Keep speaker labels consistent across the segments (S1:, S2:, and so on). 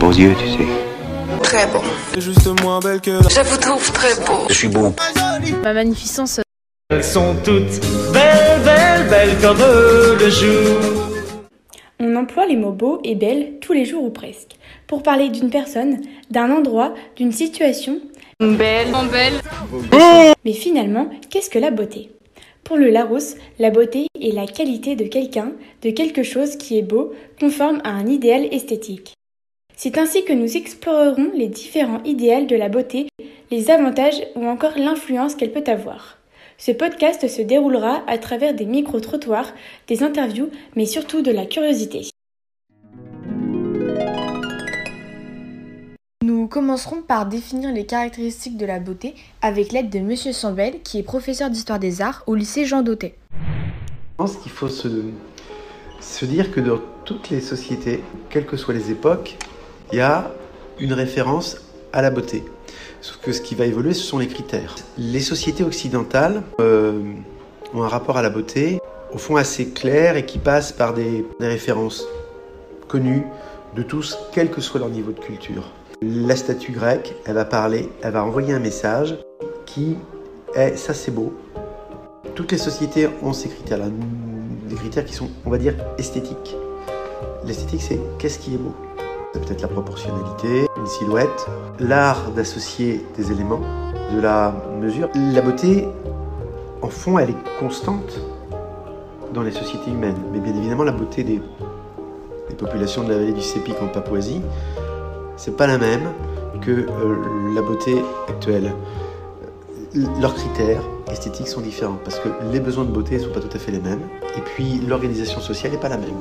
S1: beaux yeux, tu sais.
S2: Très beau.
S3: Juste moins belle que
S2: Je vous trouve très beau.
S1: Je suis beau.
S4: Ma magnificence.
S5: Elles sont toutes belles, belles, belles comme le jour.
S6: On emploie les mots beau et belle tous les jours ou presque, pour parler d'une personne, d'un endroit, d'une situation.
S4: Belle. belle.
S6: Mais finalement, qu'est-ce que la beauté? Pour le Larousse, la beauté est la qualité de quelqu'un, de quelque chose qui est beau, conforme à un idéal esthétique. C'est ainsi que nous explorerons les différents idéaux de la beauté, les avantages ou encore l'influence qu'elle peut avoir. Ce podcast se déroulera à travers des micro-trottoirs, des interviews, mais surtout de la curiosité. Nous commencerons par définir les caractéristiques de la beauté avec l'aide de Monsieur Sambel, qui est professeur d'histoire des arts au lycée Jean Dautet.
S7: Je pense qu'il faut se, se dire que dans toutes les sociétés, quelles que soient les époques, il y a une référence à la beauté. Sauf que ce qui va évoluer, ce sont les critères. Les sociétés occidentales euh, ont un rapport à la beauté, au fond assez clair et qui passe par des, des références connues de tous, quel que soit leur niveau de culture. La statue grecque, elle va parler, elle va envoyer un message qui est ça c'est beau. Toutes les sociétés ont ces critères-là, des critères qui sont, on va dire, esthétiques. L'esthétique, c'est qu'est-ce qui est beau C'est peut-être la proportionnalité, une silhouette, l'art d'associer des éléments, de la mesure. La beauté, en fond, elle est constante dans les sociétés humaines. Mais bien évidemment, la beauté des, populations de la vallée du Sépic en Papouasie, c'est pas la même que euh, la beauté actuelle. Leurs critères esthétiques sont différents parce que les besoins de beauté ne sont pas tout à fait les mêmes et puis l'organisation sociale n'est pas la même.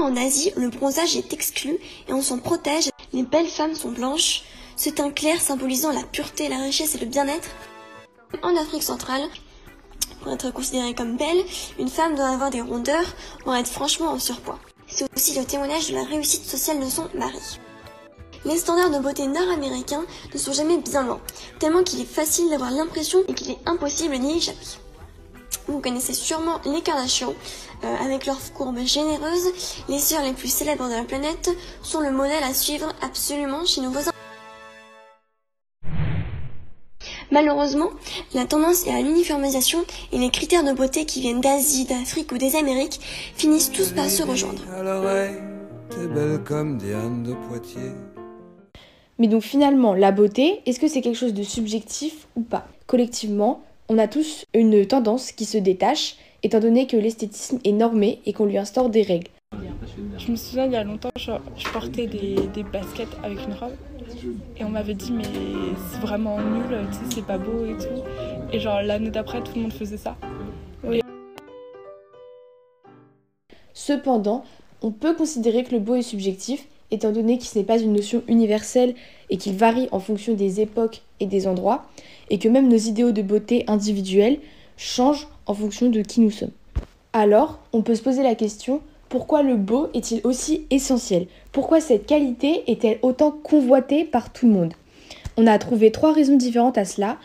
S8: En Asie, le bronzage est exclu et on s'en protège. Les belles femmes sont blanches, ce teint clair symbolisant la pureté, la richesse et le bien-être. En Afrique centrale, pour être considérée comme belle, une femme doit avoir des rondeurs, voire être franchement en surpoids. C'est aussi le témoignage de la réussite sociale de son mari. Les standards de beauté nord-américains ne sont jamais bien loin, tellement qu'il est facile d'avoir l'impression et qu'il est impossible d'y échapper. Vous connaissez sûrement les Kardashians, euh, avec leurs courbes généreuses, les sœurs les plus célèbres de la planète sont le modèle à suivre absolument chez nos voisins. Malheureusement, la tendance est à l'uniformisation et les critères de beauté qui viennent d'Asie, d'Afrique ou des Amériques finissent tous par se rejoindre.
S3: à l'oreille, t'es belle comme Diane de Poitiers.
S6: Mais donc finalement, la beauté, est-ce que c'est quelque chose de subjectif ou pas? Collectivement, on a tous une tendance qui se détache, étant donné que l'esthétisme est normé et qu'on lui instaure des règles.
S9: Je me souviens, il y a longtemps, je, je portais des, des baskets avec une robe. Et on m'avait dit, mais c'est vraiment nul, tu sais, c'est pas beau et tout. Et genre, l'année d'après, tout le monde faisait ça.
S6: Cependant, on peut considérer que le beau est subjectif, étant donné que ce n'est pas une notion universelle et qu'il varie en fonction des époques et des endroits, et que même nos idéaux de beauté individuels changent en fonction de qui nous sommes. Alors, on peut se poser la question, pourquoi le beau est-il aussi essentiel? Pourquoi cette qualité est-elle autant convoitée par tout le monde? On a trouvé trois raisons différentes à cela.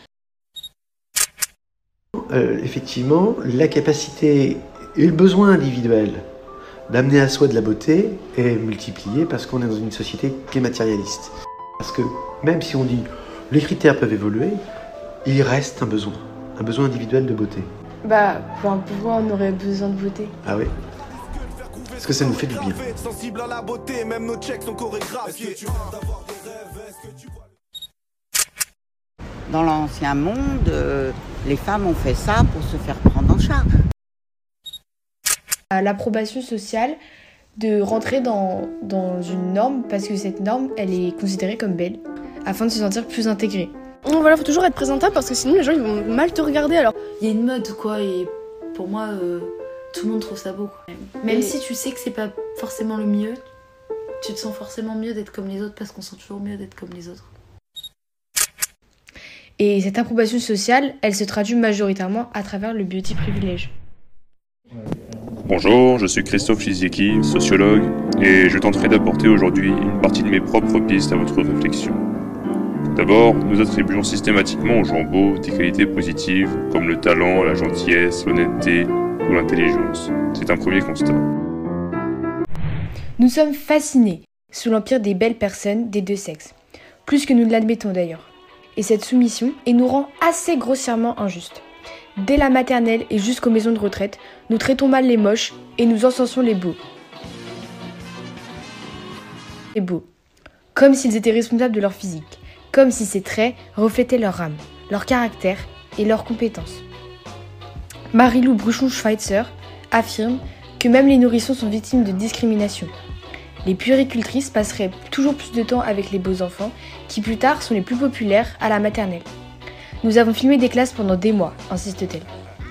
S7: Euh, effectivement, la capacité et le besoin individuel d'amener à soi de la beauté est multiplié parce qu'on est dans une société qui est matérialiste. Parce que même si on dit les critères peuvent évoluer, il reste un besoin, un besoin individuel de beauté.
S6: Bah, enfin, pourquoi on aurait besoin de beauté
S7: Ah oui Parce que ça nous fait du bien.
S3: Sensible à la beauté, même nos checks sont chorégraphiés. Est-ce Est-ce
S10: Dans l'ancien monde, euh, les femmes ont fait ça pour se faire prendre en charge.
S6: l'approbation sociale de rentrer dans, dans une norme parce que cette norme, elle est considérée comme belle, afin de se sentir plus intégré.
S4: Donc voilà, faut toujours être présentable parce que sinon les gens ils vont mal te regarder alors.
S11: Il y a une mode quoi et pour moi euh, tout le monde trouve ça beau quoi. Même
S4: Et-
S11: si tu sais que c'est pas forcément le mieux, tu te sens forcément mieux d'être comme les autres parce qu'on sent toujours mieux d'être comme les autres.
S6: Et cette approbation sociale, elle se traduit majoritairement à travers le beauty privilège.
S12: Bonjour, je suis Christophe Chizieki, sociologue, et je tenterai d'apporter aujourd'hui une partie de mes propres pistes à votre réflexion. D'abord, nous attribuons systématiquement aux gens beaux des qualités positives comme le talent, la gentillesse, l'honnêteté ou l'intelligence. C'est un premier constat.
S6: Nous sommes fascinés sous l'empire des belles personnes des deux sexes, plus que nous ne l'admettons d'ailleurs. Et cette soumission nous rend assez grossièrement injustes. Dès la maternelle et jusqu'aux maisons de retraite, nous traitons mal les moches et nous encensons les beaux. Les beaux. Comme s'ils étaient responsables de leur physique, comme si ces traits reflétaient leur âme, leur caractère et leurs compétences. Marie-Lou Bruchon-Schweitzer affirme que même les nourrissons sont victimes de discrimination. Les puéricultrices passeraient toujours plus de temps avec les beaux enfants, qui plus tard sont les plus populaires à la maternelle. Nous avons filmé des classes pendant des mois, insiste-t-elle.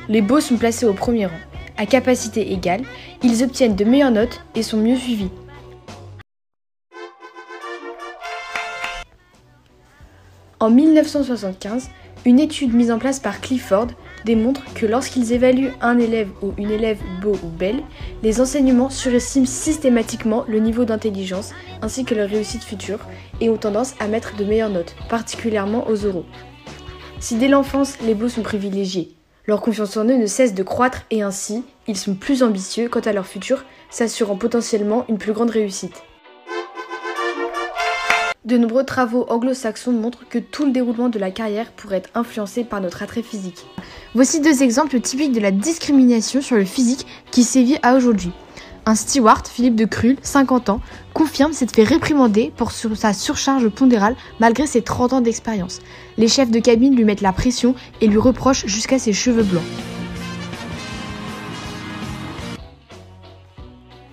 S6: Les beaux sont placés au premier rang. À capacité égale, ils obtiennent de meilleures notes et sont mieux suivis. En 1975, une étude mise en place par Clifford démontre que lorsqu'ils évaluent un élève ou une élève beau ou belle, les enseignements surestiment systématiquement le niveau d'intelligence ainsi que leur réussite future et ont tendance à mettre de meilleures notes, particulièrement aux oraux. Si dès l'enfance les beaux sont privilégiés, leur confiance en eux ne cesse de croître et ainsi ils sont plus ambitieux quant à leur futur, s'assurant potentiellement une plus grande réussite. De nombreux travaux anglo-saxons montrent que tout le déroulement de la carrière pourrait être influencé par notre attrait physique. Voici deux exemples typiques de la discrimination sur le physique qui sévit à aujourd'hui. Un steward, Philippe de Krul, 50 ans, confirme s'être fait réprimander pour sa surcharge pondérale malgré ses 30 ans d'expérience. Les chefs de cabine lui mettent la pression et lui reprochent jusqu'à ses cheveux blancs.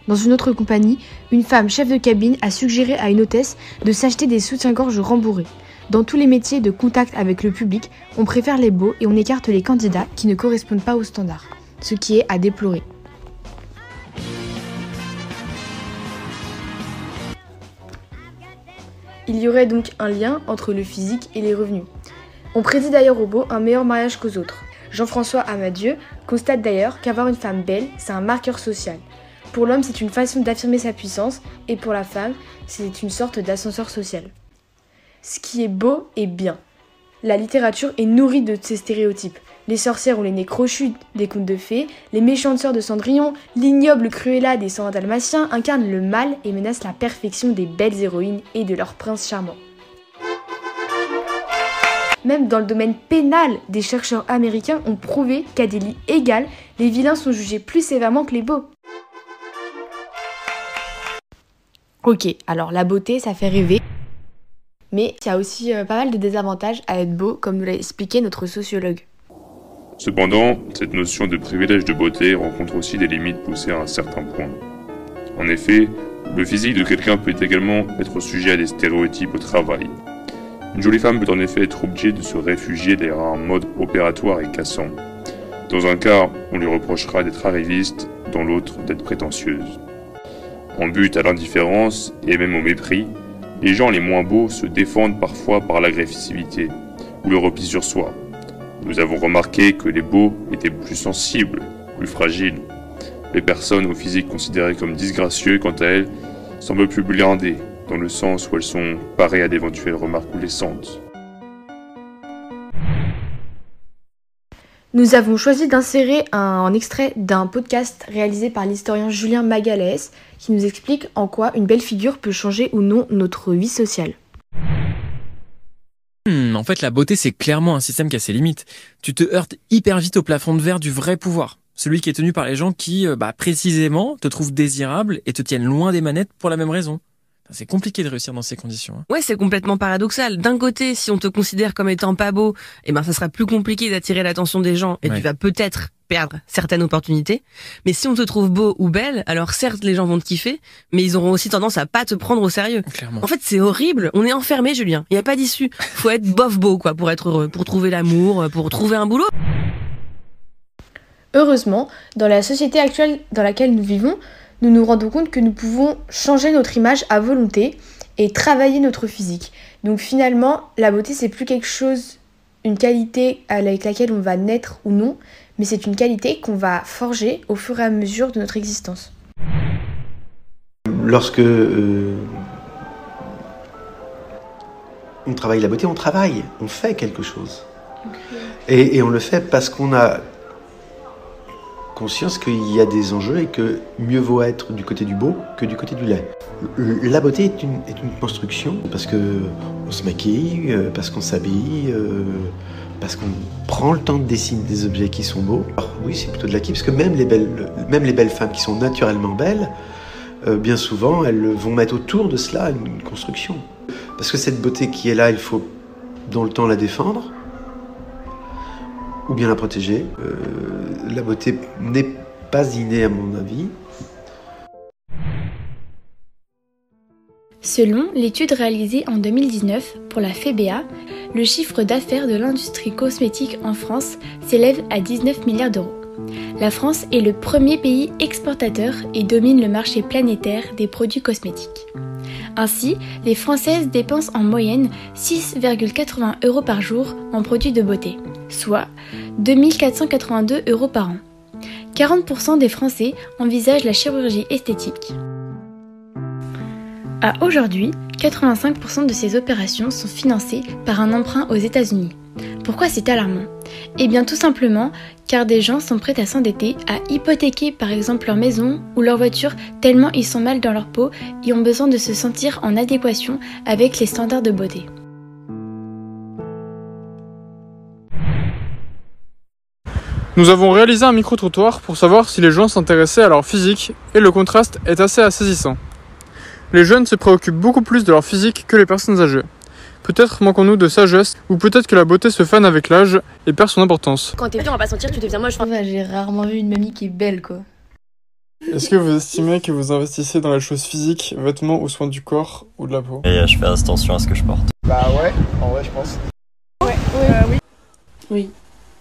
S6: Dans une autre compagnie, une femme chef de cabine a suggéré à une hôtesse de s'acheter des soutiens-gorge rembourrés. Dans tous les métiers de contact avec le public, on préfère les beaux et on écarte les candidats qui ne correspondent pas aux standards, ce qui est à déplorer. Il y aurait donc un lien entre le physique et les revenus. On prédit d'ailleurs aux beaux un meilleur mariage qu'aux autres. Jean-François Amadieu constate d'ailleurs qu'avoir une femme belle, c'est un marqueur social. Pour l'homme, c'est une façon d'affirmer sa puissance, et pour la femme, c'est une sorte d'ascenseur social. Ce qui est beau est bien. La littérature est nourrie de ces stéréotypes. Les sorcières ont les nez crochus des contes de fées, les méchantes sœurs de Cendrillon, l'ignoble Cruella des cent dalmatiens incarnent le mal et menacent la perfection des belles héroïnes et de leurs princes charmants. Même dans le domaine pénal, des chercheurs américains ont prouvé qu'à des lits les vilains sont jugés plus sévèrement que les beaux. Ok, alors la beauté, ça fait rêver. Mais il y a aussi euh, pas mal de désavantages à être beau, comme nous l'a expliqué notre sociologue.
S12: Cependant, cette notion de privilège de beauté rencontre aussi des limites poussées à un certain point. En effet, le physique de quelqu'un peut également être sujet à des stéréotypes au travail. Une jolie femme peut en effet être obligée de se réfugier derrière un mode opératoire et cassant. Dans un cas, on lui reprochera d'être arriviste, dans l'autre d'être prétentieuse. En but à l'indifférence et même au mépris, les gens les moins beaux se défendent parfois par l'agressivité ou le repli sur soi. Nous avons remarqué que les beaux étaient plus sensibles, plus fragiles. Les personnes au physique considérées comme disgracieux, quant à elles, semblent plus blindées, dans le sens où elles sont parées à d'éventuelles remarques blessantes.
S6: Nous avons choisi d'insérer un, extrait d'un podcast réalisé par l'historien Julien Magalès qui nous explique en quoi une belle figure peut changer ou non notre vie sociale.
S1: Hmm, en fait, la beauté, c'est clairement un système qui a ses limites. Tu te heurtes hyper vite au plafond de verre du vrai pouvoir. Celui qui est tenu par les gens qui, euh, bah, précisément, te trouvent désirable et te tiennent loin des manettes pour la même raison. C'est compliqué de réussir dans ces conditions. Hein.
S13: Ouais, c'est complètement paradoxal. D'un côté, si on te considère comme étant pas beau, eh ben ça sera plus compliqué d'attirer l'attention des gens et tu vas peut-être perdre certaines opportunités. Mais si on te trouve beau ou belle, alors certes les gens vont te kiffer, mais ils auront aussi tendance à pas te prendre au sérieux.
S1: Clairement.
S13: En fait, c'est horrible. On est enfermé, Julien. Il y a pas d'issue. Faut être bof beau quoi pour être heureux, pour trouver l'amour, pour trouver un boulot.
S6: Heureusement, dans la société actuelle dans laquelle nous vivons, nous nous rendons compte que nous pouvons changer notre image à volonté et travailler notre physique. Donc finalement, la beauté, c'est plus quelque chose, une qualité avec laquelle on va naître ou non, mais c'est une qualité qu'on va forger au fur et à mesure de notre existence.
S7: Lorsque euh, on travaille la beauté, on travaille, on fait quelque chose. Et, et on le fait parce qu'on a conscience qu'il y a des enjeux et que mieux vaut être du côté du beau que du côté du laid. La beauté est une, est une construction parce que on se maquille, euh, parce qu'on s'habille, euh, parce qu'on prend le temps de dessiner des objets qui sont beaux. Oui, c'est plutôt de l'acquis parce que même les belles, même les belles femmes qui sont naturellement belles, euh, bien souvent, elles vont mettre autour de cela une construction. Parce que cette beauté qui est là, il faut dans le temps la défendre ou bien la protéger. Euh, la beauté n'est pas innée à mon avis.
S14: Selon l'étude réalisée en 2019 pour la FEBA, le chiffre d'affaires de l'industrie cosmétique en France s'élève à 19 milliards d'euros. La France est le premier pays exportateur et domine le marché planétaire des produits cosmétiques. Ainsi, les Françaises dépensent en moyenne 6,80 euros par jour en produits de beauté, soit 2482 euros par an. 40% des Français envisagent la chirurgie esthétique. À aujourd'hui, 85% de ces opérations sont financées par un emprunt aux États-Unis. Pourquoi c'est alarmant? Eh bien tout simplement car des gens sont prêts à s'endetter, à hypothéquer par exemple leur maison ou leur voiture tellement ils sont mal dans leur peau et ont besoin de se sentir en adéquation avec les standards de beauté.
S15: Nous avons réalisé un micro-trottoir pour savoir si les gens s'intéressaient à leur physique et le contraste est assez assaisissant. Les jeunes se préoccupent beaucoup plus de leur physique que les personnes âgées. Peut-être manquons-nous de sagesse, ou peut-être que la beauté se fane avec l'âge et perd son importance.
S5: Quand t'es vieux, on va pas sentir, tu deviens moche.
S11: J'ai rarement vu une mamie qui est belle, quoi.
S15: Est-ce que vous estimez que vous investissez dans les choses physiques, vêtements ou soins du corps ou de la peau?
S1: Et je fais attention à ce que je porte.
S16: Bah ouais, en vrai je pense.
S5: Ouais, ouais, oui.
S11: Oui.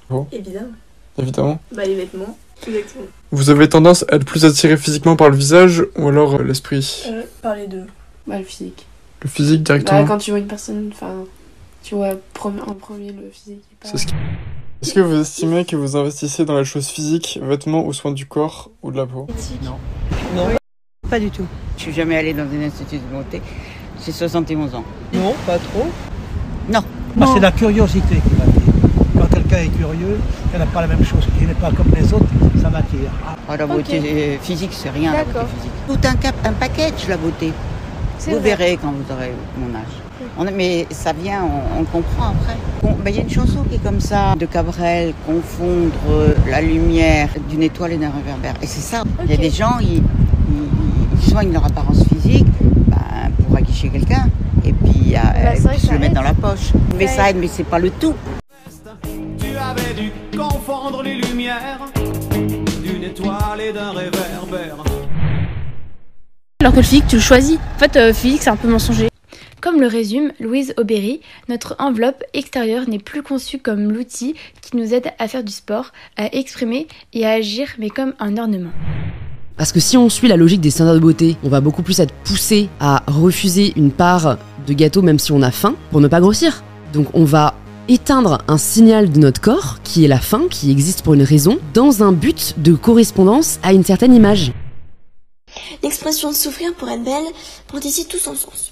S15: Bon.
S5: Évidemment.
S15: Évidemment.
S5: Bah les vêtements, exactement.
S15: Vous avez tendance à être plus attiré physiquement par le visage ou alors euh, l'esprit?
S5: Euh, par les deux.
S11: Bah, le physique.
S15: Le physique directement
S11: Bah, quand tu vois une personne, enfin, tu vois en premier le physique.
S15: C'est ce qui- Est-ce que vous estimez que vous investissez dans les choses physiques, vêtements ou soins du corps ou de la peau?
S10: Non. Non. Pas du tout. Je suis jamais allée dans un institut de beauté. J'ai 71 ans.
S17: Non, pas trop.
S10: Non.
S17: Moi, c'est la curiosité qui m'attire. Quelqu'un est curieux, il n'a pas la même chose, qu'il n'est pas comme les autres, ça m'attire.
S10: Oh, la beauté physique, c'est rien. La beauté physique. Tout un, cap, un package, la beauté. Vous
S17: vrai.
S10: verrez quand vous aurez mon âge. On, mais ça vient, on, comprend après. Bon, ben, Il y a une chanson qui est comme ça, de Cabrel, confondre la lumière d'une étoile et d'un réverbère. Et c'est ça. Il y a des gens, ils, ils- ils soignent leur apparence physique ben, pour aguicher quelqu'un. Et puis, euh,
S17: Bah, que
S10: se le mettre dans la poche. Mais
S17: Ça aide,
S10: mais c'est pas le tout.
S3: Tu avais dû confondre les lumières d'une étoile et d'un réverbère.
S5: Alors que le physique, tu le choisis. En fait, euh, physique, c'est un peu mensonger.
S14: Comme le résume Louise Aubéry, notre enveloppe extérieure n'est plus conçue comme l'outil qui nous aide à faire du sport, à exprimer et à agir, mais comme un ornement.
S18: Parce que si on suit la logique des standards de beauté, on va beaucoup plus être poussé à refuser une part de gâteau même si on a faim pour ne pas grossir. Donc on va éteindre un signal de notre corps qui est la faim, qui existe pour une raison, dans un but de correspondance à une certaine image.
S8: L'expression souffrir pour être belle prend ici tout son sens.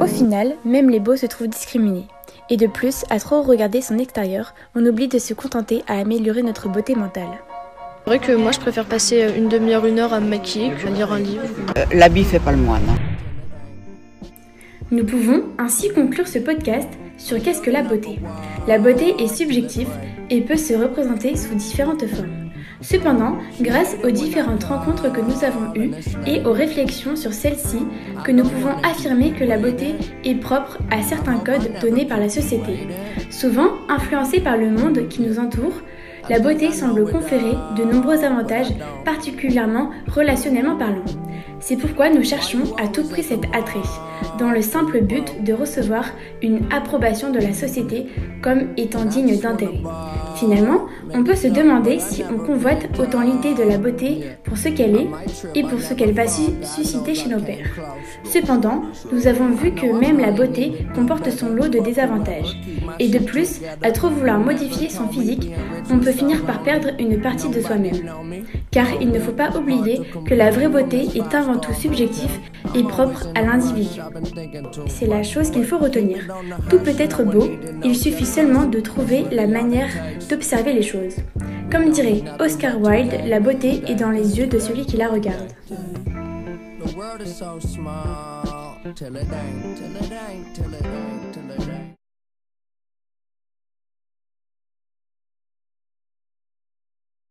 S14: Au final, même les beaux se trouvent discriminés. Et de plus, à trop regarder son extérieur, on oublie de se contenter à améliorer notre beauté mentale.
S5: C'est vrai que moi, je préfère passer une demi-heure, une heure à me maquiller que lire un livre.
S10: Euh, L'habit fait pas le moine.
S14: Nous pouvons ainsi conclure ce podcast sur qu'est-ce que la beauté. La beauté est subjective et peut se représenter sous différentes formes. Cependant, grâce aux différentes rencontres que nous avons eues et aux réflexions sur celles-ci, que nous pouvons affirmer que la beauté est propre à certains codes donnés par la société. Souvent influencée par le monde qui nous entoure, la beauté semble conférer de nombreux avantages, particulièrement relationnellement parlant. C'est pourquoi nous cherchons à tout prix cet attrait, dans le simple but de recevoir une approbation de la société comme étant digne d'intérêt. Finalement, on peut se demander si on convoite autant l'idée de la beauté pour ce qu'elle est et pour ce qu'elle va su- susciter chez nos pères. Cependant, nous avons vu que même la beauté comporte son lot de désavantages. Et de plus, à trop vouloir modifier son physique, on peut finir par perdre une partie de soi-même. Car il ne faut pas oublier que la vraie beauté est tout subjectif et propre à l'individu. C'est la chose qu'il faut retenir. Tout peut être beau, il suffit seulement de trouver la manière d'observer les choses. Comme dirait Oscar Wilde, la beauté est dans les yeux de celui qui la regarde.